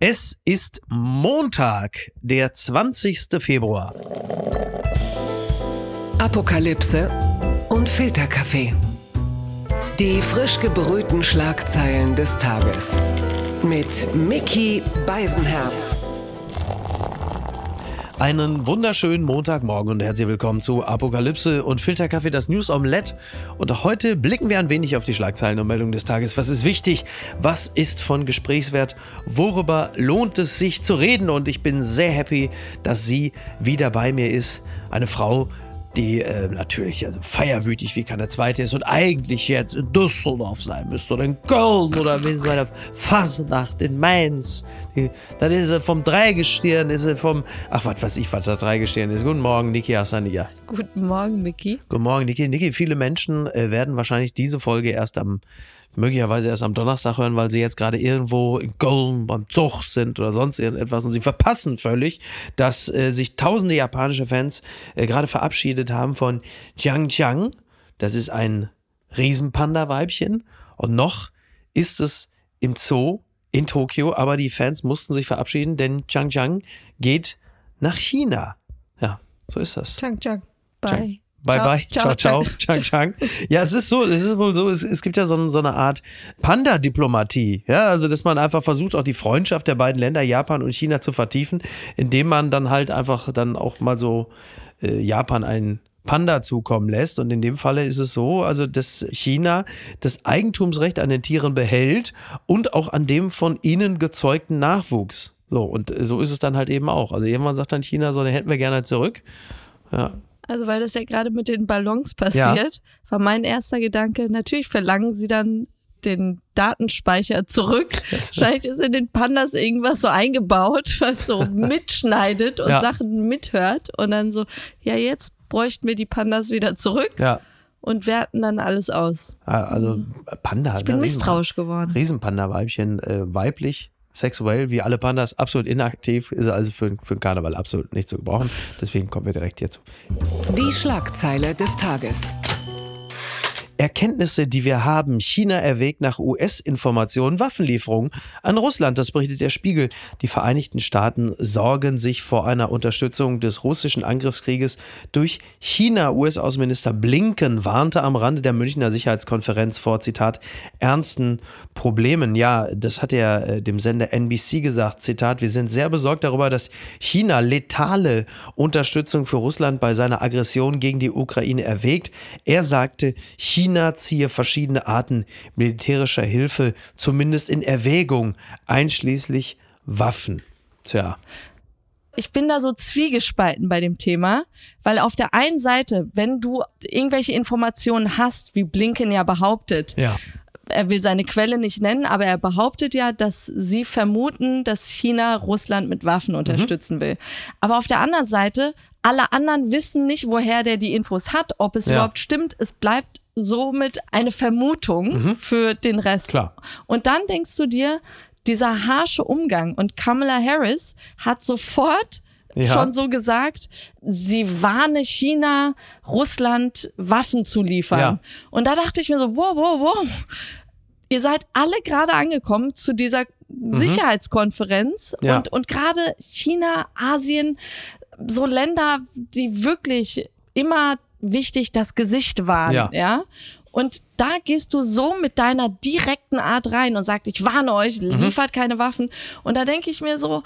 Es ist Montag, der 20. Februar. Apokalypse und Filterkaffee. Die frisch gebrühten Schlagzeilen des Tages. Mit Mickey Beisenherz. Einen wunderschönen Montagmorgen und herzlich willkommen zu Apokalypse und Filterkaffee, das News Omelette. Und heute blicken wir ein wenig auf die Schlagzeilen und Meldungen des Tages. Was ist wichtig? Was ist von Gesprächswert? Worüber lohnt es sich zu reden? Und ich bin sehr happy, dass sie wieder bei mir ist. Eine Frau, die äh, natürlich also feierwütig wie keine zweite ist und eigentlich jetzt in Düsseldorf sein müsste oder in Köln oder wie bei der Fasnacht in Mainz. Die, dann ist sie vom Dreigestirn, ist sie vom, ach was weiß ich, was das Dreigestirn ist. Guten Morgen, Niki Hassania. Guten Morgen, Micky. Guten Morgen, Niki. Niki, viele Menschen äh, werden wahrscheinlich diese Folge erst am möglicherweise erst am Donnerstag hören, weil sie jetzt gerade irgendwo in Köln beim Zug sind oder sonst irgendetwas und sie verpassen völlig, dass äh, sich tausende japanische Fans äh, gerade verabschiedet haben von Jiang Jiang. Das ist ein Riesenpanda-Weibchen und noch ist es im Zoo in Tokio, aber die Fans mussten sich verabschieden, denn Jiang Jiang geht nach China. Ja, so ist das. Chang, Chang. Bye. Chang. Bye Ciao, bye, ciao, ciao, ciao. Chang Chang. Ja, es ist so, es ist wohl so, es, es gibt ja so, so eine Art Panda-Diplomatie. Ja, also dass man einfach versucht, auch die Freundschaft der beiden Länder, Japan und China, zu vertiefen, indem man dann halt einfach dann auch mal so äh, Japan einen Panda zukommen lässt. Und in dem Falle ist es so, also dass China das Eigentumsrecht an den Tieren behält und auch an dem von ihnen gezeugten Nachwuchs. So, und äh, so ist es dann halt eben auch. Also irgendwann sagt dann China so, den hätten wir gerne zurück. Ja, Also, weil das ja gerade mit den Ballons passiert, war mein erster Gedanke, natürlich verlangen sie dann den Datenspeicher zurück. Wahrscheinlich ist in den Pandas irgendwas so eingebaut, was so mitschneidet und Ja. Sachen mithört. Und dann so, ja, jetzt bräuchten wir die Pandas wieder zurück ja. und werten dann alles aus. Ah, Also Panda. Ich bin misstrauisch geworden. Riesenpanda-Weibchen, äh, weiblich, sexuell, wie alle Pandas, absolut inaktiv, ist also für, für den Karneval absolut nicht zu gebrauchen. Deswegen kommen wir direkt hierzu. Die Schlagzeile des Tages. Erkenntnisse, die wir haben. China erwägt nach US-Informationen Waffenlieferungen an Russland. Das berichtet der Spiegel. Die Vereinigten Staaten sorgen sich vor einer Unterstützung des russischen Angriffskrieges durch China. US-Außenminister Blinken warnte am Rande der Münchner Sicherheitskonferenz vor, Zitat, ernsten Problemen. Ja, das hat er äh, dem Sender NBC gesagt. Zitat, wir sind sehr besorgt darüber, dass China letale Unterstützung für Russland bei seiner Aggression gegen die Ukraine erwägt. Er sagte, China ziehe verschiedene Arten militärischer Hilfe zumindest in Erwägung, einschließlich Waffen. Tja, ich bin da so zwiegespalten bei dem Thema, weil auf der einen Seite, wenn du irgendwelche Informationen hast, wie Blinken ja behauptet, ja, er will seine Quelle nicht nennen, aber er behauptet ja, dass sie vermuten, dass China Russland mit Waffen unterstützen will. Aber auf der anderen Seite, alle anderen wissen nicht, woher der die Infos hat, ob es Ja. überhaupt stimmt. Es bleibt somit eine Vermutung für den Rest. Klar. Und dann denkst du dir, dieser harsche Umgang und Kamala Harris hat sofort Ja. schon so gesagt, sie warne China, Russland Waffen zu liefern. Ja. Und da dachte ich mir so, wow, wow, wow. Ihr seid alle gerade angekommen zu dieser Sicherheitskonferenz Mhm. Ja. und, und gerade China, Asien, so Länder, die wirklich immer wichtig das Gesicht waren, Ja. ja. Und da gehst du so mit deiner direkten Art rein und sagst, ich warne euch, Mhm. liefert keine Waffen. Und da denke ich mir so,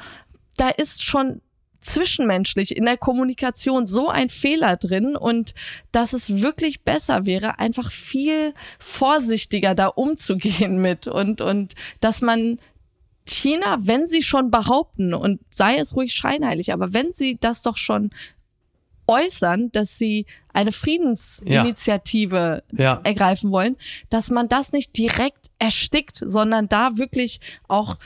da ist schon zwischenmenschlich in der Kommunikation so ein Fehler drin und dass es wirklich besser wäre, einfach viel vorsichtiger da umzugehen mit und, und dass man China, wenn sie schon behaupten und sei es ruhig scheinheilig, aber wenn sie das doch schon äußern, dass sie eine Friedensinitiative Ja. ergreifen wollen, dass man das nicht direkt erstickt, sondern da wirklich auch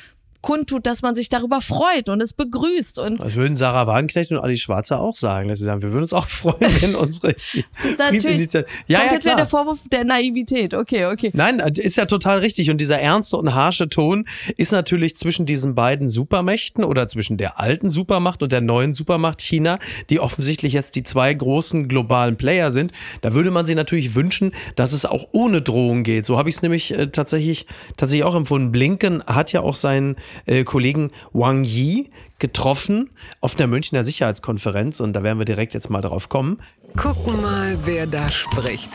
kundtut, dass man sich darüber freut und es begrüßt. Und Das würden Sarah Wagenknecht und Ali Schwarzer auch sagen. Dass sie sagen, wir würden uns auch freuen, wenn unsere das ist natürlich, Friedensinitiative. Ja, kommt ja, jetzt wieder der Vorwurf der Naivität. Okay, okay. Nein, ist ja total richtig. Und dieser ernste und harsche Ton ist natürlich zwischen diesen beiden Supermächten oder zwischen der alten Supermacht und der neuen Supermacht China, die offensichtlich jetzt die zwei großen globalen Player sind. Da würde man sich natürlich wünschen, dass es auch ohne Drohung geht. So habe ich es nämlich äh, tatsächlich, tatsächlich auch empfunden. Blinken hat ja auch seinen äh, Kollegen Wang Yi getroffen auf der Münchner Sicherheitskonferenz und da werden wir direkt jetzt mal drauf kommen. Gucken mal, wer da spricht.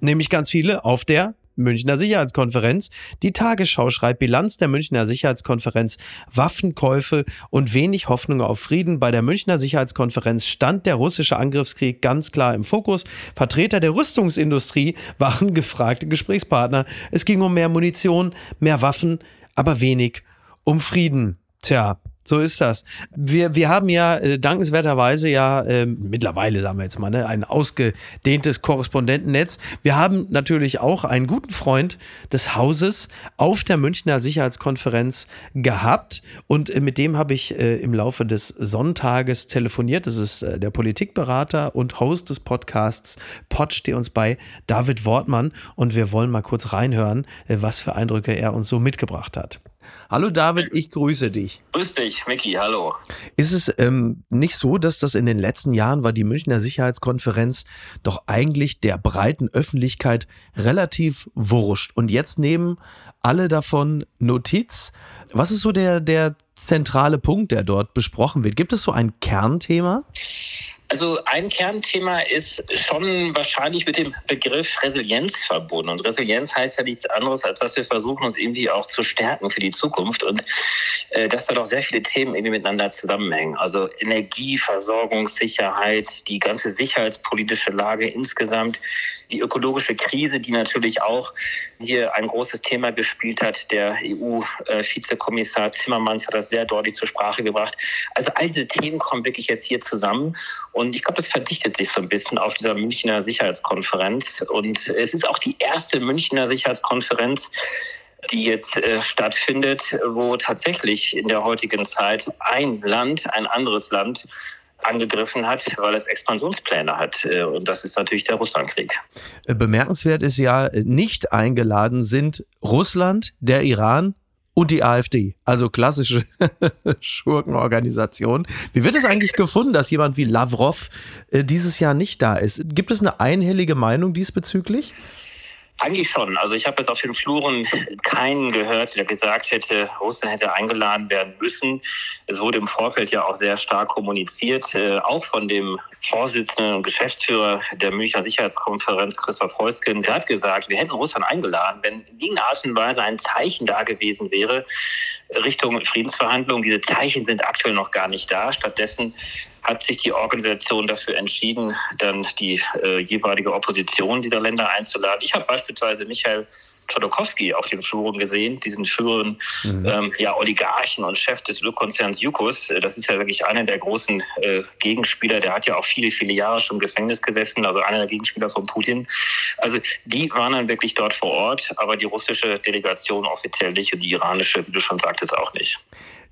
Nämlich ganz viele auf der Münchner Sicherheitskonferenz. Die Tagesschau schreibt Bilanz der Münchner Sicherheitskonferenz, Waffenkäufe und wenig Hoffnung auf Frieden. Bei der Münchner Sicherheitskonferenz stand der russische Angriffskrieg ganz klar im Fokus. Vertreter der Rüstungsindustrie waren gefragte Gesprächspartner. Es ging um mehr Munition, mehr Waffen, aber wenig um Frieden. Tja, so ist das. Wir, wir haben ja äh, dankenswerterweise ja äh, mittlerweile, sagen wir jetzt mal, ne, ein ausgedehntes Korrespondentennetz. Wir haben natürlich auch einen guten Freund des Hauses auf der Münchner Sicherheitskonferenz gehabt und äh, mit dem habe ich äh, im Laufe des Sonntages telefoniert. Das ist äh, der Politikberater und Host des Podcasts Pod steht uns bei, David Wortmann und wir wollen mal kurz reinhören, äh, was für Eindrücke er uns so mitgebracht hat. Hallo David, ich grüße dich. Grüß dich, Micky, hallo. Ist es ähm, nicht so, dass das in den letzten Jahren war die Münchner Sicherheitskonferenz doch eigentlich der breiten Öffentlichkeit relativ wurscht und jetzt nehmen alle davon Notiz? Was ist so der, der zentrale Punkt, der dort besprochen wird? Gibt es so ein Kernthema? Also ein Kernthema ist schon wahrscheinlich mit dem Begriff Resilienz verbunden. Und Resilienz heißt ja nichts anderes, als dass wir versuchen, uns irgendwie auch zu stärken für die Zukunft und äh, dass da doch sehr viele Themen irgendwie miteinander zusammenhängen. Also Energieversorgungssicherheit, die ganze sicherheitspolitische Lage insgesamt, die ökologische Krise, die natürlich auch hier ein großes Thema gespielt hat. Der EU-Vizekommissar Timmermans hat das sehr deutlich zur Sprache gebracht. Also all diese Themen kommen wirklich jetzt hier zusammen. Und ich glaube, das verdichtet sich so ein bisschen auf dieser Münchner Sicherheitskonferenz. Und es ist auch die erste Münchner Sicherheitskonferenz, die jetzt äh, stattfindet, wo tatsächlich in der heutigen Zeit ein Land, ein anderes Land angegriffen hat, weil es Expansionspläne hat. Äh, und das ist natürlich der Russlandkrieg. Äh, bemerkenswert ist ja, nicht eingeladen sind Russland, der Iran, und die AfD, also klassische Schurkenorganisation. Wie wird es eigentlich gefunden, dass jemand wie Lavrov äh, dieses Jahr nicht da ist? Gibt es eine einhellige Meinung diesbezüglich? Eigentlich schon. Also ich habe jetzt auf den Fluren keinen gehört, der gesagt hätte, Russland hätte eingeladen werden müssen. Es wurde im Vorfeld ja auch sehr stark kommuniziert, äh, auch von dem Vorsitzenden und Geschäftsführer der Münchner Sicherheitskonferenz, Christoph Heusken. Der hat gesagt, wir hätten Russland eingeladen, wenn in irgendeiner Art und Weise ein Zeichen da gewesen wäre Richtung Friedensverhandlungen. Diese Zeichen sind aktuell noch gar nicht da. Stattdessen hat sich die Organisation dafür entschieden, dann die äh, jeweilige Opposition dieser Länder einzuladen. Ich habe beispielsweise Michael Chodorkowski auf den Fluren gesehen, diesen früheren mhm. ähm, ja, Oligarchen und Chef des Ölkonzerns Jukos. Das ist ja wirklich einer der großen äh, Gegenspieler. Der hat ja auch viele, viele Jahre schon im Gefängnis gesessen, also einer der Gegenspieler von Putin. Also die waren dann wirklich dort vor Ort, aber die russische Delegation offiziell nicht und die iranische, wie du schon sagtest, auch nicht.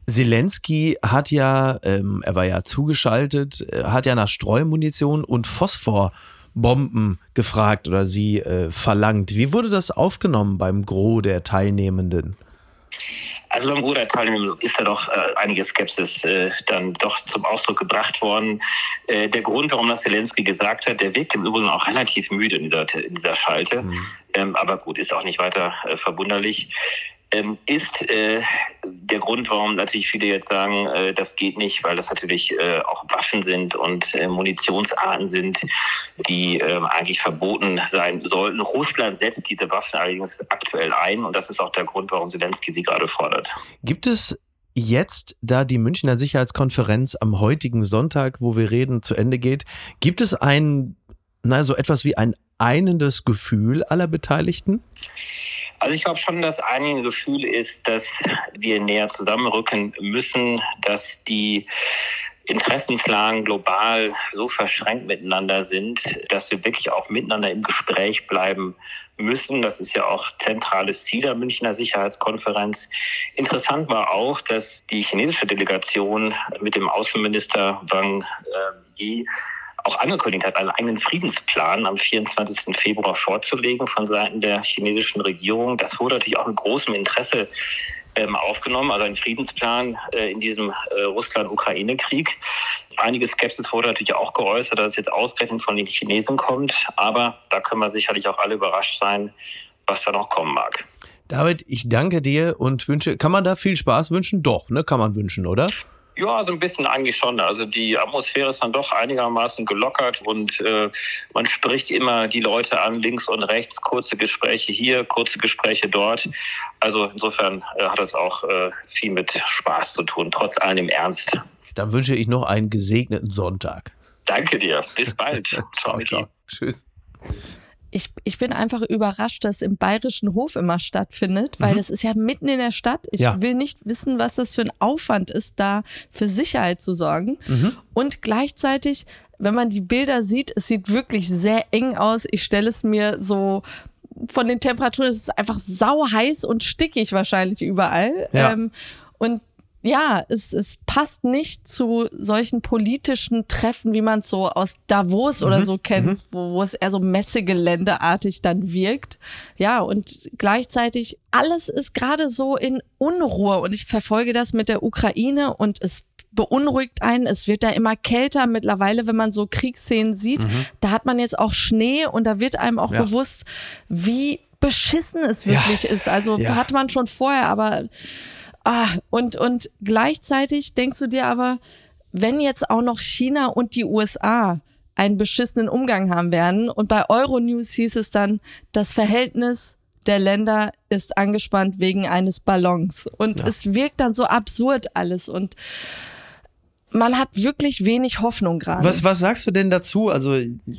Zelensky hat ja, ähm, er war ja zugeschaltet, äh, hat ja nach Streumunition und Phosphorbomben gefragt oder sie äh, verlangt. Wie wurde das aufgenommen beim Gros der Teilnehmenden? Also beim Gros der Teilnehmenden ist da doch äh, einige Skepsis äh, dann doch zum Ausdruck gebracht worden. Äh, der Grund, warum das Zelensky gesagt hat, der wirkt im Übrigen auch relativ müde in dieser, in dieser Schalte. Mhm. Ähm, aber gut, ist auch nicht weiter äh, verwunderlich ähm, ist äh, der Grund, warum natürlich viele jetzt sagen, äh, das geht nicht, weil das natürlich äh, auch Waffen sind und äh, Munitionsarten sind, die ähm, eigentlich verboten sein sollten. Russland setzt diese Waffen allerdings aktuell ein und das ist auch der Grund, warum Zelensky sie gerade fordert. Gibt es jetzt, da die Münchner Sicherheitskonferenz am heutigen Sonntag, wo wir reden, zu Ende geht, gibt es ein, na, so etwas wie ein einendes Gefühl aller Beteiligten? Also ich glaube schon, dass ein Gefühl ist, dass wir näher zusammenrücken müssen, dass die Interessenslagen global so verschränkt miteinander sind, dass wir wirklich auch miteinander im Gespräch bleiben müssen. Das ist ja auch zentrales Ziel der Münchner Sicherheitskonferenz. Interessant war auch, dass die chinesische Delegation mit dem Außenminister Wang Yi auch angekündigt hat, einen eigenen Friedensplan am 24. Februar vorzulegen von Seiten der chinesischen Regierung. Das wurde natürlich auch mit großem Interesse ähm, aufgenommen, also ein Friedensplan äh, in diesem äh, Russland-Ukraine-Krieg. Einige Skepsis wurde natürlich auch geäußert, dass es jetzt ausgerechnet von den Chinesen kommt, aber da können wir sicherlich auch alle überrascht sein, was da noch kommen mag. David, ich danke dir und wünsche, kann man da viel Spaß wünschen? Doch, ne, kann man wünschen, oder? Ja, so ein bisschen eigentlich schon. Also die Atmosphäre ist dann doch einigermaßen gelockert und äh, man spricht immer die Leute an, links und rechts, kurze Gespräche hier, kurze Gespräche dort. Also insofern äh, hat das auch äh, viel mit Spaß zu tun, trotz allem Ernst. Dann wünsche ich noch einen gesegneten Sonntag. Danke dir. Bis bald. ciao, ciao. Tschüss ich, ich bin einfach überrascht, dass im Bayerischen Hof immer stattfindet, weil mhm. das ist ja mitten in der Stadt. Ich ja. will nicht wissen, was das für ein Aufwand ist, da für Sicherheit zu sorgen. Mhm. Und gleichzeitig, wenn man die Bilder sieht, es sieht wirklich sehr eng aus. Ich stelle es mir so von den Temperaturen, es ist einfach sau heiß und stickig wahrscheinlich überall. Ja. Ähm, und ja, es, es passt nicht zu solchen politischen Treffen, wie man es so aus Davos mhm. oder so kennt, mhm. wo, wo es eher so Messegeländeartig dann wirkt. Ja, und gleichzeitig alles ist gerade so in Unruhe und ich verfolge das mit der Ukraine und es beunruhigt einen. Es wird da immer kälter mittlerweile, wenn man so Kriegsszenen sieht. Mhm. Da hat man jetzt auch Schnee und da wird einem auch ja. bewusst, wie beschissen es wirklich ja. ist. Also ja. hat man schon vorher, aber Ah, und, und gleichzeitig denkst du dir aber, wenn jetzt auch noch China und die USA einen beschissenen Umgang haben werden und bei Euronews hieß es dann, das Verhältnis der Länder ist angespannt wegen eines Ballons. Und ja. es wirkt dann so absurd alles und man hat wirklich wenig Hoffnung gerade. Was, was sagst du denn dazu? Also,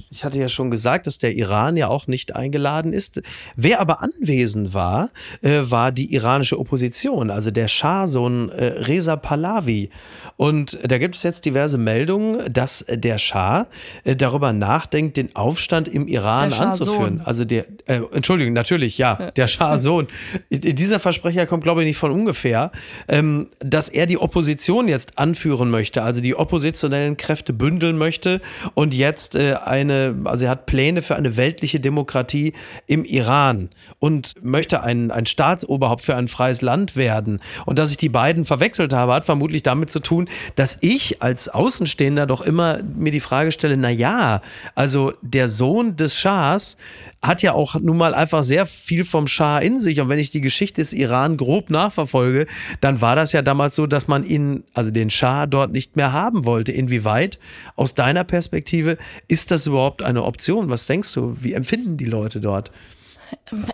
ich hatte ja schon gesagt, dass der Iran ja auch nicht eingeladen ist. Wer aber anwesend war, äh, war die iranische Opposition, also der Schah-Sohn äh, Reza Pahlavi. Und da gibt es jetzt diverse Meldungen, dass der Schah äh, darüber nachdenkt, den Aufstand im Iran anzuführen. Also der, äh, Entschuldigung, natürlich, ja, der Schah-Sohn. Dieser Versprecher kommt, glaube ich, nicht von ungefähr, ähm, dass er die Opposition jetzt anführen möchte möchte, also die oppositionellen Kräfte bündeln möchte und jetzt äh, eine, also er hat Pläne für eine weltliche Demokratie im Iran und möchte ein, ein Staatsoberhaupt für ein freies Land werden. Und dass ich die beiden verwechselt habe, hat vermutlich damit zu tun, dass ich als Außenstehender doch immer mir die Frage stelle, na ja, also der Sohn des Schahs hat ja auch nun mal einfach sehr viel vom Schah in sich. Und wenn ich die Geschichte des Iran grob nachverfolge, dann war das ja damals so, dass man ihn, also den Schah dort nicht mehr haben wollte. Inwieweit, aus deiner Perspektive, ist das überhaupt eine Option? Was denkst du? Wie empfinden die Leute dort?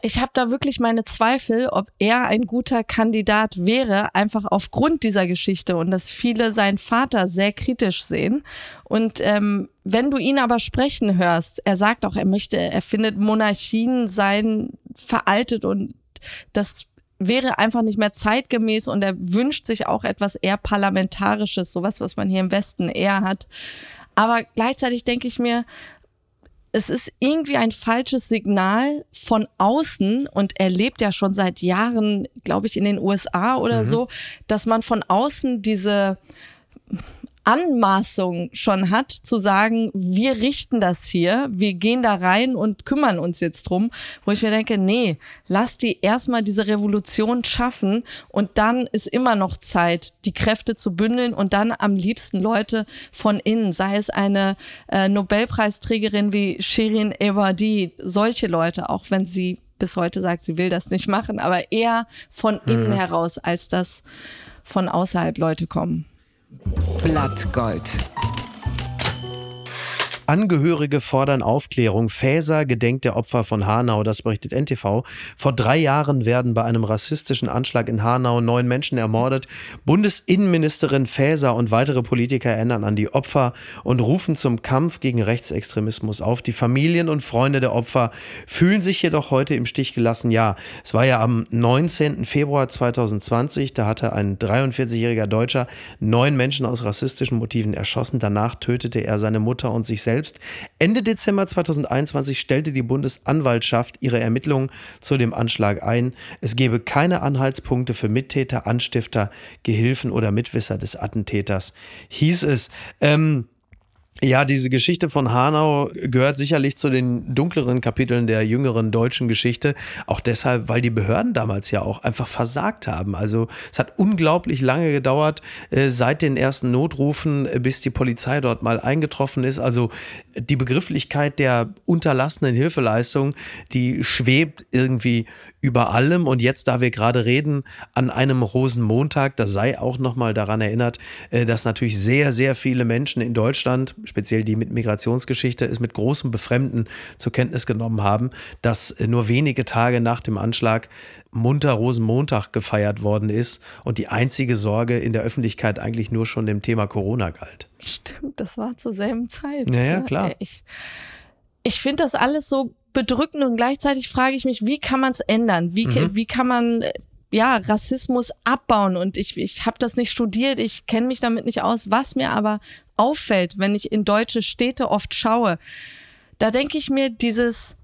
Ich habe da wirklich meine Zweifel, ob er ein guter Kandidat wäre, einfach aufgrund dieser Geschichte und dass viele seinen Vater sehr kritisch sehen. Und ähm, wenn du ihn aber sprechen hörst, er sagt auch, er möchte, er findet Monarchien seien veraltet und das wäre einfach nicht mehr zeitgemäß und er wünscht sich auch etwas eher parlamentarisches, sowas, was man hier im Westen eher hat. Aber gleichzeitig denke ich mir, es ist irgendwie ein falsches Signal von außen und er lebt ja schon seit Jahren, glaube ich, in den USA oder mhm. so, dass man von außen diese Anmaßung schon hat, zu sagen, wir richten das hier, wir gehen da rein und kümmern uns jetzt drum, wo ich mir denke, nee, lass die erstmal diese Revolution schaffen und dann ist immer noch Zeit, die Kräfte zu bündeln und dann am liebsten Leute von innen, sei es eine äh, Nobelpreisträgerin wie Shirin Ebadi, solche Leute, auch wenn sie bis heute sagt, sie will das nicht machen, aber eher von innen mhm. heraus, als dass von außerhalb Leute kommen. Blattgold. Angehörige fordern Aufklärung. Fäser gedenkt der Opfer von Hanau, das berichtet NTV. Vor drei Jahren werden bei einem rassistischen Anschlag in Hanau neun Menschen ermordet. Bundesinnenministerin Faeser und weitere Politiker erinnern an die Opfer und rufen zum Kampf gegen Rechtsextremismus auf. Die Familien und Freunde der Opfer fühlen sich jedoch heute im Stich gelassen. Ja, es war ja am 19. Februar 2020, da hatte ein 43-jähriger Deutscher neun Menschen aus rassistischen Motiven erschossen. Danach tötete er seine Mutter und sich selbst selbst. Ende Dezember 2021 stellte die Bundesanwaltschaft ihre Ermittlungen zu dem Anschlag ein. Es gebe keine Anhaltspunkte für Mittäter, Anstifter, Gehilfen oder Mitwisser des Attentäters, hieß es. Ähm, ja, diese Geschichte von Hanau gehört sicherlich zu den dunkleren Kapiteln der jüngeren deutschen Geschichte. Auch deshalb, weil die Behörden damals ja auch einfach versagt haben. Also es hat unglaublich lange gedauert, äh, seit den ersten Notrufen, äh, bis die Polizei dort mal eingetroffen ist. Also die Begrifflichkeit der unterlassenen Hilfeleistung, die schwebt irgendwie über allem. Und jetzt, da wir gerade reden, an einem Rosenmontag, da sei auch nochmal daran erinnert, äh, dass natürlich sehr, sehr viele Menschen in Deutschland, speziell die mit Migrationsgeschichte, es mit großem Befremden zur Kenntnis genommen haben, dass äh, nur wenige Tage nach dem Anschlag munter Rosenmontag gefeiert worden ist und die einzige Sorge in der Öffentlichkeit eigentlich nur schon dem Thema Corona galt. Stimmt, das war zur selben Zeit. Ja, ja, klar. Ich, ich finde das alles so bedrückend und gleichzeitig frage ich mich, wie kann man es ändern? Wie, Mhm. wie kann man äh, ja Rassismus abbauen? Und ich, ich habe das nicht studiert, ich kenne mich damit nicht aus. Was mir aber auffällt, wenn ich in deutsche Städte oft schaue, da denke ich mir, dieses,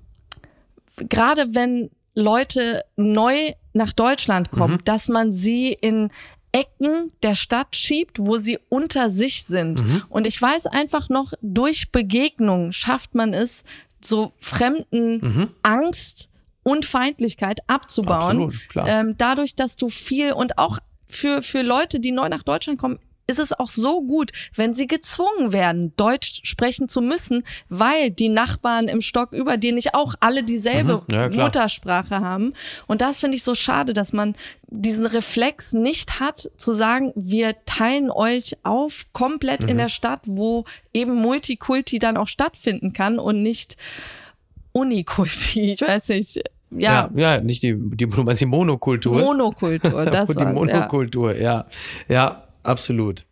gerade wenn Leute neu nach Deutschland kommen, Mhm. dass man sie in Ecken der Stadt schiebt, wo sie unter sich sind. Mhm. Und ich weiß einfach noch, durch Begegnung schafft man es, so fremden Mhm. Angst und Feindlichkeit abzubauen. Absolut, klar. Ähm, dadurch, dass du viel und auch für, für Leute, die neu nach Deutschland kommen, ist es auch so gut, wenn sie gezwungen werden, Deutsch sprechen zu müssen, weil die Nachbarn im Stock über dir nicht auch alle dieselbe Mhm, ja. Muttersprache haben. Und das finde ich so schade, dass man diesen Reflex nicht hat, zu sagen, wir teilen euch auf komplett Mhm. in der Stadt, wo eben Multikulti dann auch stattfinden kann und nicht Unikulti. Ich weiß nicht. Ja, ja, ja, nicht die, die, du meinst die Monokultur. Monokultur, das die war's, ja. Monokultur, ja. ja. Absolut.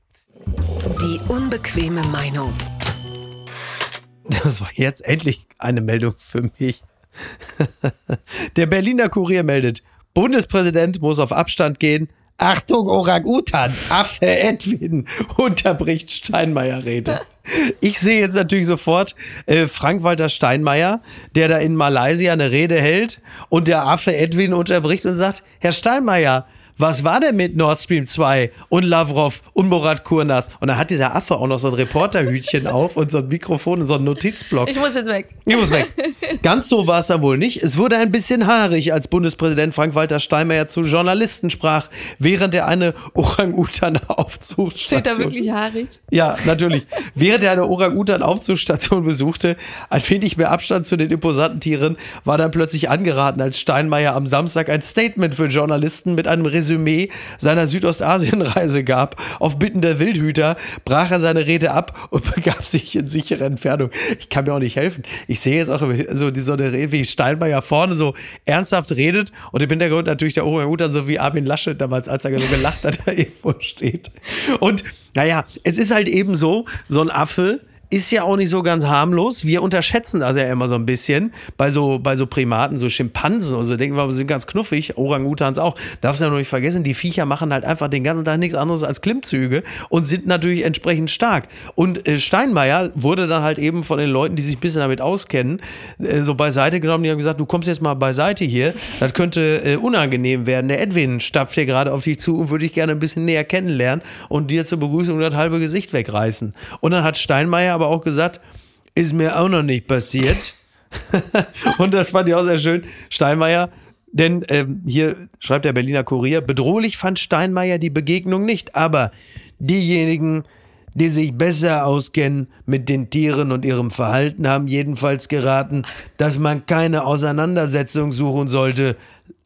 Die unbequeme Meinung. Das war jetzt endlich eine Meldung für mich. Der Berliner Kurier meldet, Bundespräsident muss auf Abstand gehen. Achtung, Orang-Utan, Affe Edwin, unterbricht Steinmeier-Rede. Ich sehe jetzt natürlich sofort äh, Frank-Walter Steinmeier, der da in Malaysia eine Rede hält und der Affe Edwin unterbricht und sagt, Herr Steinmeier, was war denn mit Nord Stream 2 und Lavrov und Murat Kurnas? Und dann hat dieser Affe auch noch so ein Reporterhütchen auf und so ein Mikrofon und so einen Notizblock. Ich muss jetzt weg. Ich muss weg. Ganz so war es dann wohl nicht. Es wurde ein bisschen haarig, als Bundespräsident Frank-Walter Steinmeier zu Journalisten sprach, während er eine Orang-Utan-Aufzuchtstation... Steht da wirklich haarig? Ja, natürlich. Während er eine Orang-Utan-Aufzuchtstation besuchte, ein wenig mehr Abstand zu den imposanten Tieren, war dann plötzlich angeraten, als Steinmeier am Samstag ein Statement für Journalisten mit einem Resümee seiner Südostasien-Reise gab. Auf Bitten der Wildhüter brach er seine Rede ab und begab sich in sichere Entfernung. Ich kann mir auch nicht helfen. Ich sehe jetzt auch so, die, so eine Rede, wie Steinmeier vorne so ernsthaft redet und im Hintergrund natürlich der Orang-Utan, so wie Armin Laschet damals, als er so gelacht hat, da irgendwo steht. Und naja, es ist halt eben so, so ein Affe ist ja auch nicht so ganz harmlos. Wir unterschätzen das ja immer so ein bisschen bei so, bei so Primaten, so Schimpansen und so. Denken wir, wir sind ganz knuffig, Orang-Utans auch. Darfst ja noch nicht vergessen, die Viecher machen halt einfach den ganzen Tag nichts anderes als Klimmzüge und sind natürlich entsprechend stark. Und äh, Steinmeier wurde dann halt eben von den Leuten, die sich ein bisschen damit auskennen, äh, so beiseite genommen. Die haben gesagt, du kommst jetzt mal beiseite hier. Das könnte äh, unangenehm werden. Der Edwin stapft hier gerade auf dich zu und würde dich gerne ein bisschen näher kennenlernen und dir zur Begrüßung das halbe Gesicht wegreißen. Und dann hat Steinmeier aber auch gesagt, ist mir auch noch nicht passiert. und das fand ich auch sehr schön. Steinmeier, denn ähm, hier schreibt der Berliner Kurier, bedrohlich fand Steinmeier die Begegnung nicht, aber diejenigen, die sich besser auskennen mit den Tieren und ihrem Verhalten, haben jedenfalls geraten, dass man keine Auseinandersetzung suchen sollte,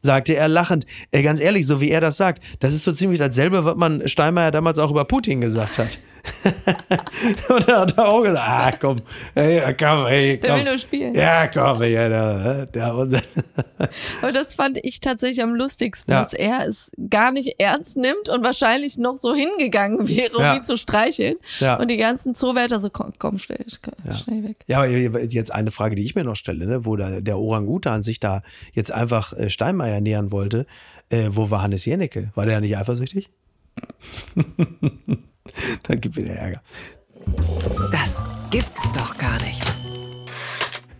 sagte er lachend. Äh, ganz ehrlich, so wie er das sagt, das ist so ziemlich dasselbe, was man Steinmeier damals auch über Putin gesagt hat. und er hat auch gesagt, ah komm, hey, komm, hey, komm. Der will nur spielen. Ja, komm, ja, der, der unser Aber das fand ich tatsächlich am lustigsten, Ja. dass er es gar nicht ernst nimmt und wahrscheinlich noch so hingegangen wäre, um Ja. ihn zu streicheln. Ja. Und die ganzen Zoowärter so, komm, komm schnell, Ja. schnell weg. Ja, aber jetzt eine Frage, die ich mir noch stelle, ne, wo da, der Orangutan sich da jetzt einfach äh, Steinmeier nähern wollte. Äh, wo war Hannes Jennecke? War der nicht eifersüchtig? Dann gibt wieder Ärger. Das gibt's doch gar nicht.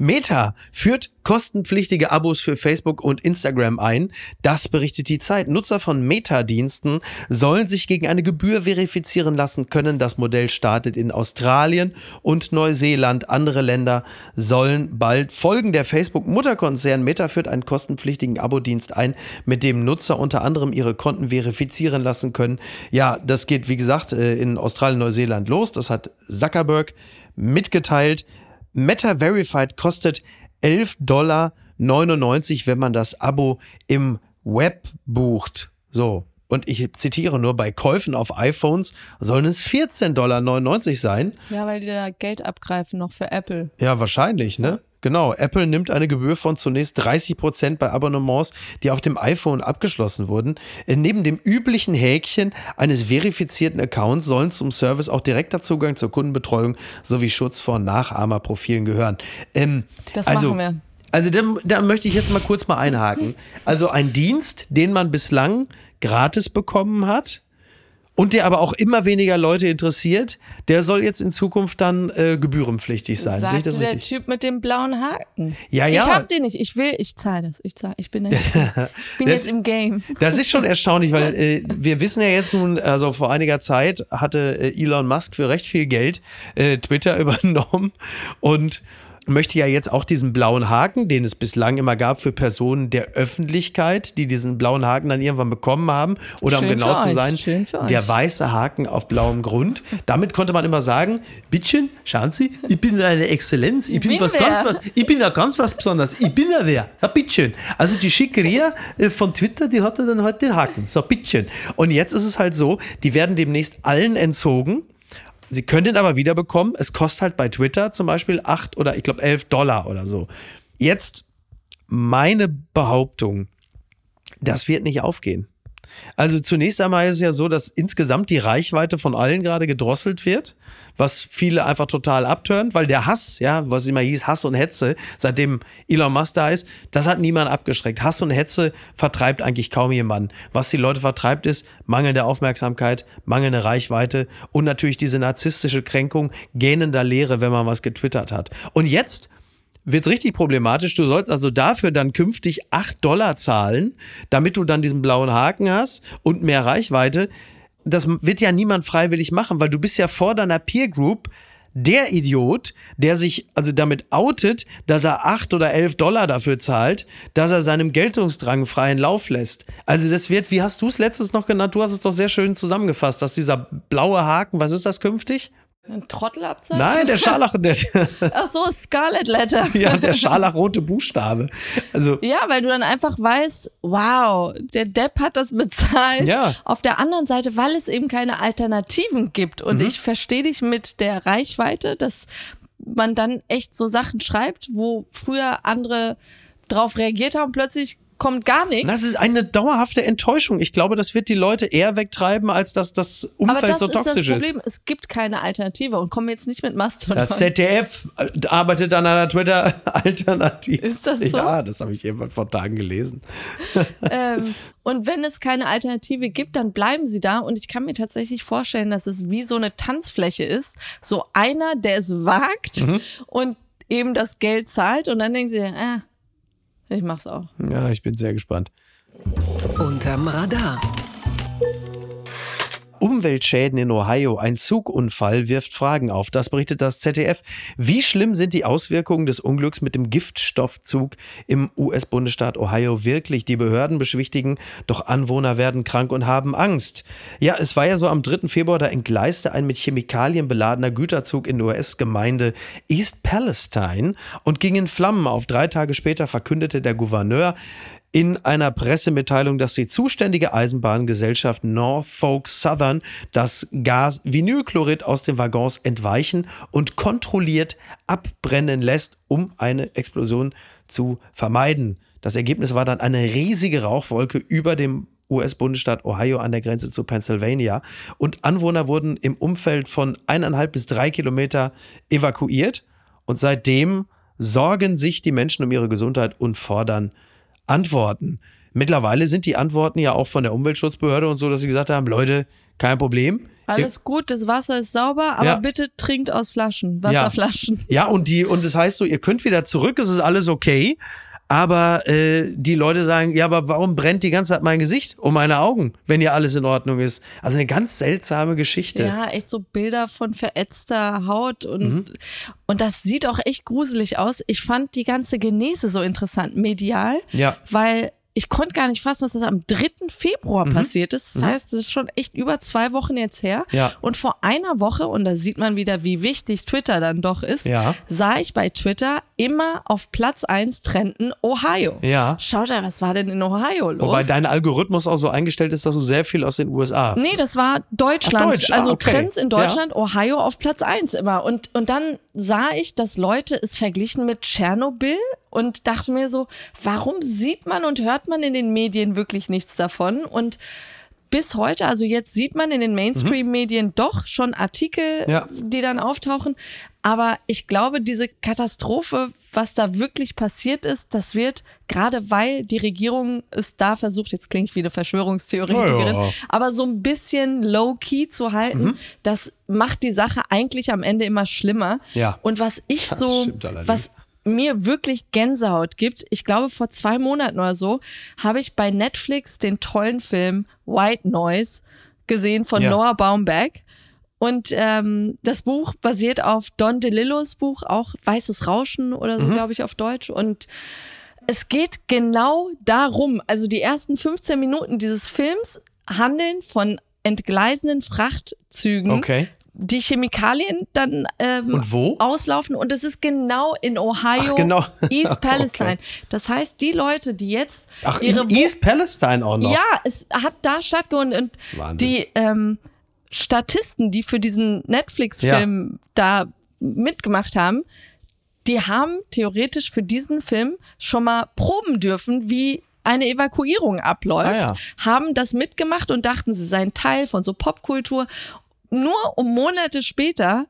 Meta führt kostenpflichtige Abos für Facebook und Instagram ein. Das berichtet die Zeit. Nutzer von Meta-Diensten sollen sich gegen eine Gebühr verifizieren lassen können. Das Modell startet in Australien und Neuseeland. Andere Länder sollen bald folgen. Der Facebook-Mutterkonzern Meta führt einen kostenpflichtigen Abo-Dienst ein, mit dem Nutzer unter anderem ihre Konten verifizieren lassen können. Ja, das geht, wie gesagt, äh, in Australien, Neuseeland los. Das hat Zuckerberg mitgeteilt. Meta Verified kostet 11,99 Dollar 99, wenn man das Abo im Web bucht. So. Und ich zitiere nur, bei Käufen auf iPhones sollen es 14,99 Dollar sein. Ja, weil die da Geld abgreifen noch für Apple. Ja, wahrscheinlich, ne? Genau, Apple nimmt eine Gebühr von zunächst 30 Prozent bei Abonnements, die auf dem iPhone abgeschlossen wurden. Äh, neben dem üblichen Häkchen eines verifizierten Accounts sollen zum Service auch direkter Zugang zur Kundenbetreuung sowie Schutz vor Nachahmerprofilen gehören. Ähm, Das also, machen wir. Also da, da möchte ich jetzt mal kurz mal einhaken. Also ein Dienst, den man bislang gratis bekommen hat und der aber auch immer weniger Leute interessiert, der soll jetzt in Zukunft dann äh, gebührenpflichtig sein. Sehe ich Sagte das der richtig? Typ mit dem blauen Haken. Ja, ja. Ich hab den nicht. Ich will, ich zahle das. Ich zahle. Ich bin jetzt, bin jetzt im Game. Das ist schon erstaunlich, weil äh, wir wissen ja jetzt nun, also vor einiger Zeit hatte äh, Elon Musk für recht viel Geld äh, Twitter übernommen und möchte ja jetzt auch diesen blauen Haken, den es bislang immer gab für Personen der Öffentlichkeit, die diesen blauen Haken dann irgendwann bekommen haben. Oder um Schön genau für zu sein, der weiße Haken auf blauem Grund. Damit konnte man immer sagen, bittchen, schauen Sie, ich bin eine Exzellenz, ich bin, bin was wer. ganz was, ich bin ja ganz was Besonderes, ich bin ja wer. Ja, bitteschön. Also die Schickeria äh, von Twitter, die hatte dann halt den Haken. So, bitteschön. Und jetzt ist es halt so, die werden demnächst allen entzogen. Sie können den aber wiederbekommen. Es kostet halt bei Twitter zum Beispiel 8 oder ich glaube 11 Dollar oder so. Jetzt meine Behauptung, das wird nicht aufgehen. Also zunächst einmal ist es ja so, dass insgesamt die Reichweite von allen gerade gedrosselt wird, was viele einfach total abtönt, weil der Hass, ja, was immer hieß, Hass und Hetze, seitdem Elon Musk da ist, das hat niemand abgeschreckt. Hass und Hetze vertreibt eigentlich kaum jemanden. Was die Leute vertreibt, ist mangelnde Aufmerksamkeit, mangelnde Reichweite und natürlich diese narzisstische Kränkung gähnender Leere, wenn man was getwittert hat. Und jetzt wird richtig problematisch. Du sollst also dafür dann künftig 8 Dollar zahlen, damit du dann diesen blauen Haken hast und mehr Reichweite. Das wird ja niemand freiwillig machen, weil du bist ja vor deiner Peer Group der Idiot, der sich also damit outet, dass er 8 oder 11 Dollar dafür zahlt, dass er seinem Geltungsdrang freien Lauf lässt. Also das wird, wie hast du es letztes noch genannt? Du hast es doch sehr schön zusammengefasst, dass dieser blaue Haken, was ist das künftig? Ein Trottelabzeichen? Nein, der Scharlach, der, Ach so, Scarlet Letter. ja, der scharlachrote Buchstabe. Also Ja, weil du dann einfach weißt, wow, der Depp hat das bezahlt. Ja. Auf der anderen Seite, weil es eben keine Alternativen gibt. Und Mhm. ich verstehe dich mit der Reichweite, dass man dann echt so Sachen schreibt, wo früher andere drauf reagiert haben, plötzlich kommt gar nichts. Das ist eine dauerhafte Enttäuschung. Ich glaube, das wird die Leute eher wegtreiben, als dass das Aber Umfeld das so ist das toxisch ist. Problem. Es gibt keine Alternative und kommen jetzt nicht mit Mastodon. Das ZDF äh, arbeitet an einer Twitter-Alternative. Ist das so? Ja, das habe ich irgendwann vor Tagen gelesen. ähm, und wenn es keine Alternative gibt, dann bleiben sie da. Und ich kann mir tatsächlich vorstellen, dass es wie so eine Tanzfläche ist. So einer, der es wagt Mhm. und eben das Geld zahlt. Und dann denken sie, äh, ich mach's auch. Ja, ich bin sehr gespannt. Unterm Radar. Umweltschäden in Ohio. Ein Zugunfall wirft Fragen auf. Das berichtet das ZDF. Wie schlimm sind die Auswirkungen des Unglücks mit dem Giftstoffzug im US-Bundesstaat Ohio wirklich? Die Behörden beschwichtigen, doch Anwohner werden krank und haben Angst. Ja, es war ja so am 3. Februar, da entgleiste ein mit Chemikalien beladener Güterzug in der US-Gemeinde East Palestine und ging in Flammen auf. Drei Tage später verkündete der Gouverneur, in einer Pressemitteilung, dass die zuständige Eisenbahngesellschaft Norfolk Southern das Gas Vinylchlorid aus den Waggons entweichen und kontrolliert abbrennen lässt, um eine Explosion zu vermeiden. Das Ergebnis war dann eine riesige Rauchwolke über dem US-Bundesstaat Ohio an der Grenze zu Pennsylvania. Und Anwohner wurden im Umfeld von eineinhalb bis drei Kilometer evakuiert. Und seitdem sorgen sich die Menschen um ihre Gesundheit und fordern Antworten. Mittlerweile sind die Antworten ja auch von der Umweltschutzbehörde und so, dass sie gesagt haben, Leute, kein Problem. Alles gut, das Wasser ist sauber, aber Ja. bitte trinkt aus Flaschen, Wasserflaschen. Ja, und die, und das heißt so, ihr könnt wieder zurück, es ist alles okay. Aber äh, die Leute sagen, ja, aber warum brennt die ganze Zeit mein Gesicht und meine Augen, wenn ja alles in Ordnung ist? Also eine ganz seltsame Geschichte. Ja, echt so Bilder von verätzter Haut und, Mhm. und das sieht auch echt gruselig aus. Ich fand die ganze Genese so interessant, medial, Ja. weil ich konnte gar nicht fassen, dass das am 3. Februar Mhm. passiert ist. Das Mhm. heißt, das ist schon echt über zwei Wochen jetzt her. Ja. Und vor einer Woche, und da sieht man wieder, wie wichtig Twitter dann doch ist, Ja. sah ich bei Twitter immer auf Platz 1 trenden Ohio. Ja. Schaut mal, was war denn in Ohio los? Wobei dein Algorithmus auch so eingestellt ist, dass du sehr viel aus den USA. Nee, das war Deutschland. Ach, Deutsch. Ah, Also okay. Trends in Deutschland, Ohio auf Platz 1 immer. Und, und dann sah ich, dass Leute es verglichen mit Tschernobyl und dachte mir so, warum sieht man und hört man in den Medien wirklich nichts davon? Und bis heute, also jetzt sieht man in den Mainstream-Medien doch schon Artikel, Mhm. Ja. die dann auftauchen. Aber ich glaube, diese Katastrophe, was da wirklich passiert ist, das wird, gerade weil die Regierung es da versucht, jetzt klinge ich wie eine Verschwörungstheoretikerin, Ja, ja. aber so ein bisschen low-key zu halten, Mhm. das macht die Sache eigentlich am Ende immer schlimmer. Ja. Und was ich Das so, was mir wirklich Gänsehaut gibt, ich glaube vor zwei Monaten oder so, habe ich bei Netflix den tollen Film White Noise gesehen von Ja. Noah Baumbach. Und ähm, das Buch basiert auf Don DeLillos Buch, auch Weißes Rauschen oder so, Mhm. glaube ich, auf Deutsch. Und es geht genau darum, also die ersten 15 Minuten dieses Films handeln von entgleisenden Frachtzügen, Okay. Die Chemikalien dann ähm, Und auslaufen und es ist genau in Ohio, Ach, genau. East Palestine. Das heißt, die Leute, die jetzt Ach, ihre in East Palestine auch noch. ja, es hat da stattgefunden und Wahnsinn. die ähm, Statisten, die für diesen Netflix-Film da mitgemacht haben, die haben theoretisch für diesen Film schon mal proben dürfen, wie eine Evakuierung abläuft, Ah, ja. haben das mitgemacht und dachten, sie seien Teil von so Popkultur. Nur um Monate später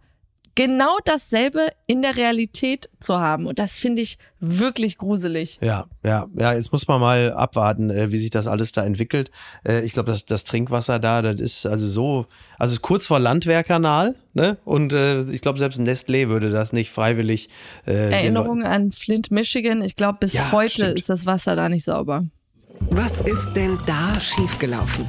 genau dasselbe in der Realität zu haben. Und das finde ich wirklich gruselig. Ja, ja, ja, jetzt muss man mal abwarten, äh, wie sich das alles da entwickelt. Äh, ich glaube, das, das Trinkwasser da, das ist also so, also kurz vor Landwehrkanal, ne? Und äh, ich glaube, selbst Nestlé würde das nicht freiwillig. Äh, Erinnerung an Flint, Michigan. Ich glaube, bis Ja, heute stimmt. ist das Wasser da nicht sauber. Was ist denn da schiefgelaufen?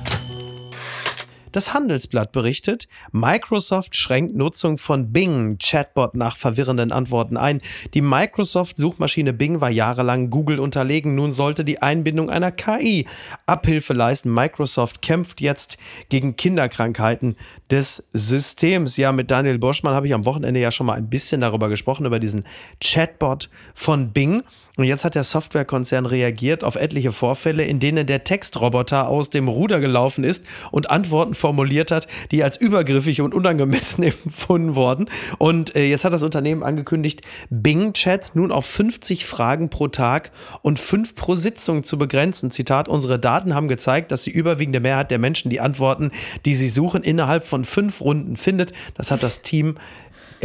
Das Handelsblatt berichtet, Microsoft schränkt Nutzung von Bing Chatbot nach verwirrenden Antworten ein. Die Microsoft-Suchmaschine Bing war jahrelang Google unterlegen. Nun sollte die Einbindung einer KI Abhilfe leisten. Microsoft kämpft jetzt gegen Kinderkrankheiten des Systems. Ja, mit Daniel Boschmann habe ich am Wochenende ja schon mal ein bisschen darüber gesprochen, über diesen Chatbot von Bing. Und jetzt hat der Softwarekonzern reagiert auf etliche Vorfälle, in denen der Textroboter aus dem Ruder gelaufen ist und Antworten formuliert hat, die als übergriffig und unangemessen empfunden wurden. Und äh, jetzt hat das Unternehmen angekündigt, Bing-Chats nun auf 50 Fragen pro Tag und 5 pro Sitzung zu begrenzen. Zitat, unsere Daten haben gezeigt, dass die überwiegende Mehrheit der Menschen die Antworten, die sie suchen, innerhalb von fünf Runden findet. Das hat das Team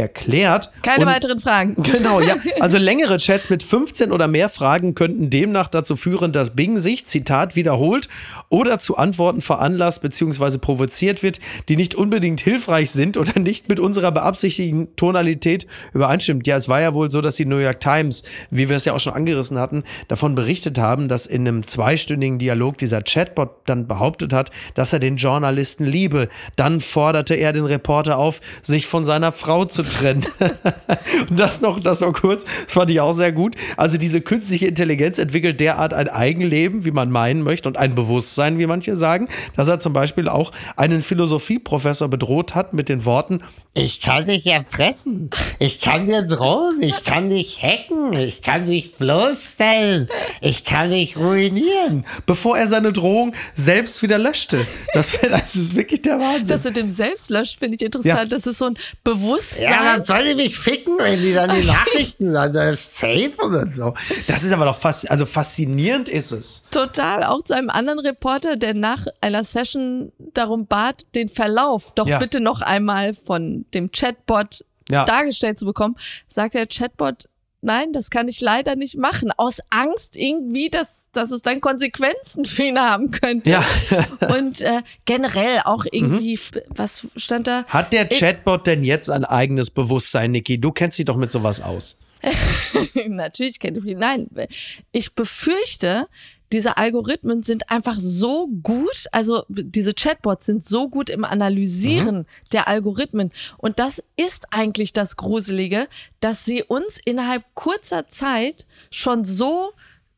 erklärt. Keine Und- weiteren Fragen. Genau, ja. Also längere Chats mit 15 oder mehr Fragen könnten demnach dazu führen, dass Bing sich, Zitat, wiederholt oder zu Antworten veranlasst bzw. provoziert wird, die nicht unbedingt hilfreich sind oder nicht mit unserer beabsichtigten Tonalität übereinstimmt. Ja, es war ja wohl so, dass die New York Times, wie wir es ja auch schon angerissen hatten, davon berichtet haben, dass in einem zweistündigen Dialog dieser Chatbot dann behauptet hat, dass er den Journalisten liebe. Dann forderte er den Reporter auf, sich von seiner Frau zu trennen. Und das noch, das noch kurz, das fand ich auch sehr gut. Also diese künstliche Intelligenz entwickelt derart ein Eigenleben, wie man meinen möchte, und ein Bewusstsein, wie manche sagen, dass er zum Beispiel auch einen Philosophieprofessor bedroht hat mit den Worten, Ich kann dich erfressen. Ich kann dir drohen. Ich kann dich hacken. Ich kann dich bloßstellen. Ich kann dich ruinieren. bevor er seine Drohung selbst wieder löschte. Das, das ist wirklich der Wahnsinn. Das mit dem Selbstlöschen finde ich interessant. Ja. Das ist so ein Bewusstsein. Ja, dann soll die mich ficken, wenn die dann die Nachrichten dann äh, safe und so. Das ist aber doch fast, also faszinierend ist es. Total. Auch zu einem anderen Reporter, der nach einer Session darum bat, den Verlauf doch Ja. bitte noch einmal von dem Chatbot Ja. dargestellt zu bekommen, sagt der Chatbot, nein, das kann ich leider nicht machen. Aus Angst irgendwie, dass, dass es dann Konsequenzen für ihn haben könnte. Ja. Und äh, generell auch irgendwie, f- was stand da? Hat der Chatbot denn jetzt ein eigenes Bewusstsein, Niki? Du kennst dich doch mit sowas aus. Natürlich kennt ihr Nein, ich befürchte, diese Algorithmen sind einfach so gut, also diese Chatbots sind so gut im Analysieren der Algorithmen. Und das ist eigentlich das Gruselige, dass sie uns innerhalb kurzer Zeit schon so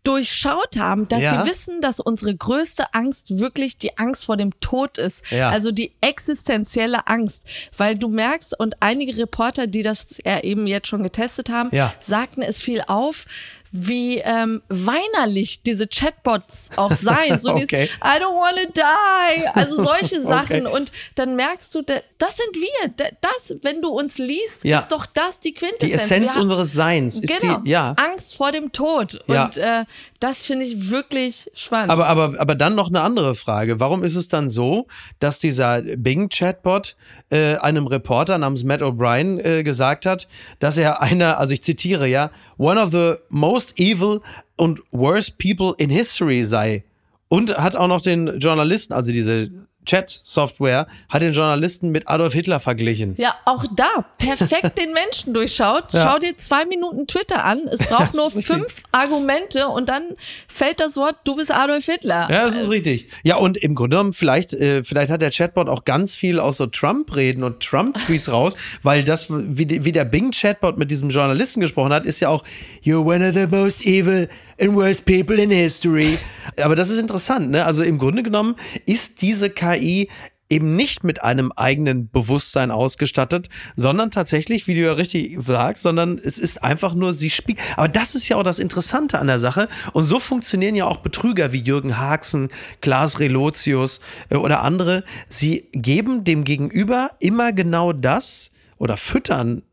durchschaut haben, dass Ja. sie wissen, dass unsere größte Angst wirklich die Angst vor dem Tod ist. Ja. Also die existenzielle Angst. Weil du merkst, und einige Reporter, die das ja eben jetzt schon getestet haben, Ja. sagten es viel auf, wie ähm, weinerlich diese Chatbots auch seien. So dieses, Okay. I don't wanna die. Also solche Sachen. Okay. Und dann merkst du, da- das sind wir. Da- Das, wenn du uns liest, Ja. ist doch das die Quintessenz. Die Essenz haben- unseres Seins ist Genau. die, ja. Angst vor dem Tod. Ja. Und äh, das finde ich wirklich spannend. Aber, aber, aber dann noch eine andere Frage. Warum ist es dann so, dass dieser Bing-Chatbot äh, einem Reporter namens Matt O'Brien äh, gesagt hat, dass er einer, also ich zitiere ja, one of the most evil and worst people in history sei. Und hat auch noch den Journalisten, also diese Chat-Software, hat den Journalisten mit Adolf Hitler verglichen. ja, auch da perfekt den Menschen durchschaut. Ja. Schau dir zwei Minuten Twitter an. Es braucht Das nur fünf Argumente und dann fällt das Wort, du bist Adolf Hitler. Ja, das ist richtig. Ja, und im Grunde genommen, vielleicht, äh, vielleicht hat der Chatbot auch ganz viel aus so Trump-Reden und Trump-Tweets raus, weil das, wie, wie der Bing-Chatbot mit diesem Journalisten gesprochen hat, ist ja auch, you're one of the most evil and worst people in history. Aber das ist interessant, ne? Also im Grunde genommen ist diese KI eben nicht mit einem eigenen Bewusstsein ausgestattet, sondern tatsächlich, wie du ja richtig sagst, sondern es ist einfach nur, sie spielt. Aber das ist ja auch das Interessante an der Sache. Und so funktionieren ja auch Betrüger wie Jürgen Haxen, Klaas Relotius äh, oder andere. Sie geben dem Gegenüber immer genau das oder füttern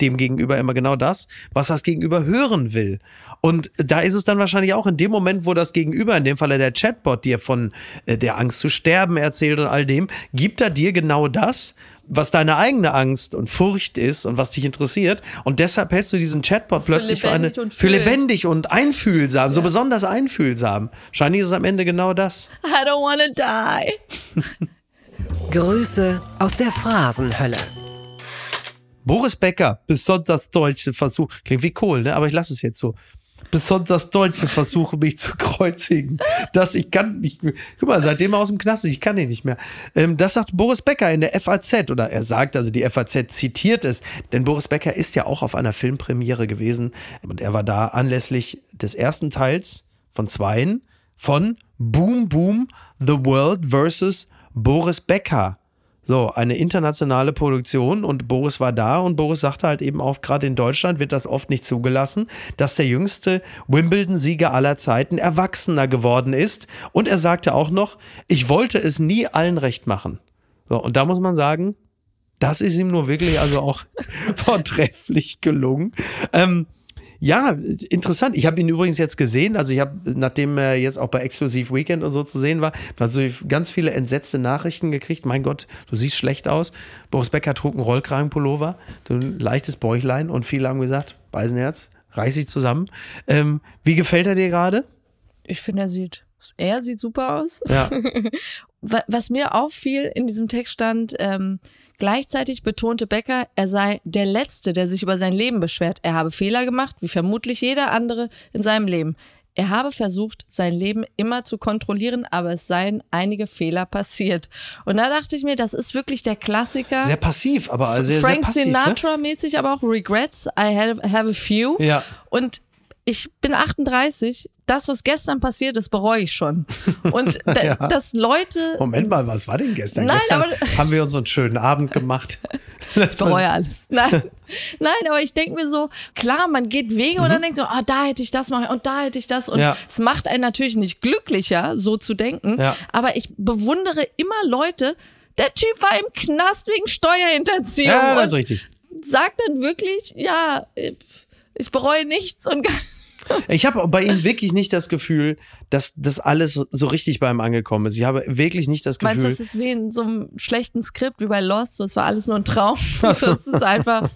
dem Gegenüber immer genau das, was das Gegenüber hören will. Und da ist es dann wahrscheinlich auch in dem Moment, wo das Gegenüber, in dem Falle der Chatbot, dir von äh, der Angst zu sterben erzählt und all dem, gibt er dir genau das, was deine eigene Angst und Furcht ist und was dich interessiert. Und deshalb hältst du diesen Chatbot plötzlich für, eine, lebendig und für lebendig und einfühlsam, so besonders einfühlsam. Wahrscheinlich ist es am Ende genau das. I don't wanna die. Grüße aus der Phrasenhölle. Boris Becker, besonders deutsche Versuche. Klingt wie Kohl, ne? Aber ich lasse es jetzt so. Besonders deutsche Versuche, mich zu kreuzigen. Das, ich kann nicht mehr. Guck mal, seitdem er aus dem Knast ist, ich kann ihn nicht mehr. Ähm, das sagt Boris Becker in der FAZ, oder er sagt, also die FAZ zitiert es, denn Boris Becker ist ja auch auf einer Filmpremiere gewesen und er war da anlässlich des ersten Teils von zweien von Boom Boom The World versus Boris Becker. So, eine internationale Produktion und Boris war da und Boris sagte halt eben auch, gerade in Deutschland wird das oft nicht zugelassen, dass der jüngste Wimbledon-Sieger aller Zeiten Erwachsener geworden ist. Und er sagte auch noch, ich wollte es nie allen recht machen. So, und da muss man sagen, das ist ihm nur wirklich also auch vortrefflich gelungen. Ähm, ja, interessant. Ich habe ihn übrigens jetzt gesehen. Also ich habe, nachdem er jetzt auch bei Exklusiv Weekend und so zu sehen war, also ganz viele entsetzte Nachrichten gekriegt. Mein Gott, du siehst schlecht aus. Boris Becker trug einen Rollkragenpullover, so ein leichtes Bäuchlein und viele haben gesagt, Beisenherz, reiß dich zusammen. Ähm, wie gefällt er dir gerade? Ich finde, er sieht, er sieht super aus. Ja, Wa- Was mir auffiel in diesem Text stand, ähm, gleichzeitig betonte Becker, er sei der Letzte, der sich über sein Leben beschwert. Er habe Fehler gemacht, wie vermutlich jeder andere in seinem Leben. Er habe versucht, sein Leben immer zu kontrollieren, aber es seien einige Fehler passiert. Und da dachte ich mir, das ist wirklich der Klassiker. sehr passiv, aber sehr, sehr Frank passiv. Ne? Sinatra-mäßig, aber auch Regrets, I have, have a few. Ja. Und ich bin 38, das, was gestern passiert ist, bereue ich schon. Und da, Ja. dass Leute. Moment mal, was war denn gestern? Nein, gestern aber- haben wir uns einen schönen Abend gemacht. Ich bereue alles. Nein, nein aber ich denke mir so, klar, man geht Wege und dann denkt so, ah, da hätte ich das machen und da hätte ich das. Und Mhm. Ja. es macht einen natürlich nicht glücklicher, so zu denken. Ja. Aber ich bewundere immer Leute, der Typ war im Knast wegen Steuerhinterziehung Ja, das ist richtig. sagt dann wirklich, ja, ich bereue nichts und gar Ich habe bei ihm wirklich nicht das Gefühl, dass das alles so richtig bei ihm angekommen ist. Ich habe wirklich nicht das Meinst du, Gefühl. das ist wie in so einem schlechten Skript wie bei Lost? So, es war alles nur ein Traum. Das ist einfach.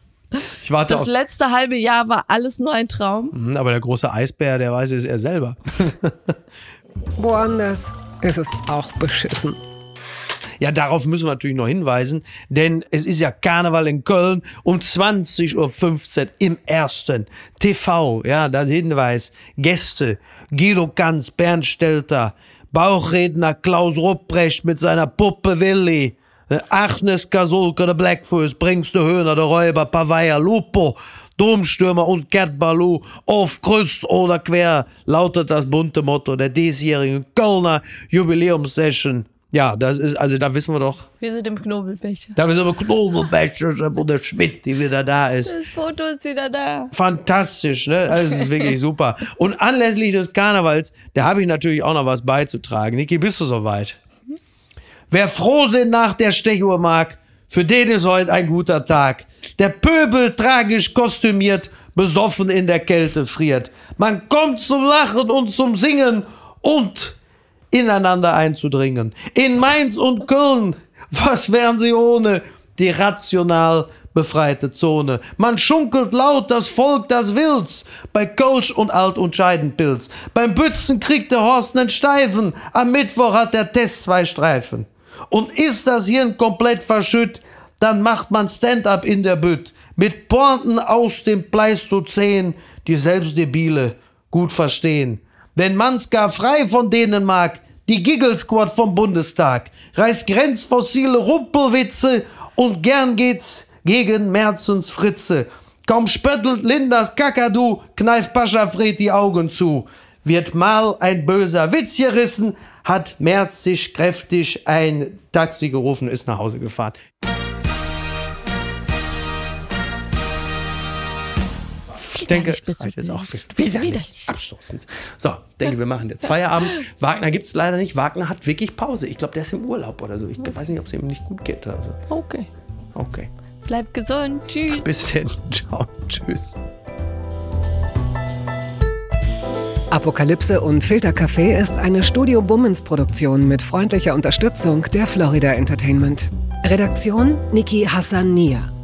Ich warte Das auf. letzte halbe Jahr war alles nur ein Traum. Mhm, Aber der große Eisbär, der weiß es er selber. Woanders ist es auch beschissen. Ja, darauf müssen wir natürlich noch hinweisen, denn es ist ja Karneval in Köln um 20.15 Uhr im ersten TV. Ja, der Hinweis. Gäste, Guido Kanz, Bernd Stelter, Bauchredner Klaus Rupprecht mit seiner Puppe Willi, äh, Agnes Kasulke, der Blackfuß, Bringste Höhner, der Räuber, Pavaya Lupo, Domstürmer und Gerd Balou auf Kreuz oder quer lautet das bunte Motto der diesjährigen Kölner Jubiläumssession. Ja, das ist, also da wissen wir doch, Wir sind im Knobelbecher. da wissen wir Knobelbecher, wo der Schmidt, die wieder da ist. Das Foto ist wieder da. Fantastisch, ne? Das ist wirklich super. Und anlässlich des Karnevals, da habe ich natürlich auch noch was beizutragen. Niki, bist du soweit? Wer froh sind nach der Stechuhr mag, für den ist heute ein guter Tag. Der Pöbel tragisch kostümiert, besoffen in der Kälte friert. Man kommt zum Lachen und zum Singen und ineinander einzudringen. In Mainz und Köln, was wären sie ohne die rational befreite Zone? Man schunkelt laut, das Volk, das will's, bei Kölsch und Alt- und Scheidenpilz. Beim Bützen kriegt der Horst nen Steifen, am Mittwoch hat der Test zwei Streifen. Und ist das Hirn komplett verschütt, dann macht man Stand-up in der Bütt. Mit Pointen aus dem Pleistozän, die selbst Debile gut verstehen. Wenn man's gar frei von denen mag, die Giggle Squad vom Bundestag, reißt grenzfossile Rumpelwitze und gern geht's gegen Merzens Fritze. Kaum spöttelt Lindas Kakadu, kneift Pascha Fred die Augen zu. Wird mal ein böser Witz gerissen, hat Merz sich kräftig ein Taxi gerufen, ist nach Hause gefahren. Denke, du jetzt auch widerlich. abstoßend. So, denke, wir machen jetzt Feierabend. Wagner gibt es leider nicht. Wagner hat wirklich Pause. Ich glaube, der ist im Urlaub oder so. Ich weiß nicht, ob es ihm nicht gut geht. Also, Okay. okay. Bleib gesund. Tschüss. Bis dann. Ciao. Tschüss. Apokalypse und Filtercafé ist eine Studio Bummens Produktion mit freundlicher Unterstützung der Florida Entertainment. Redaktion Niki Hassania.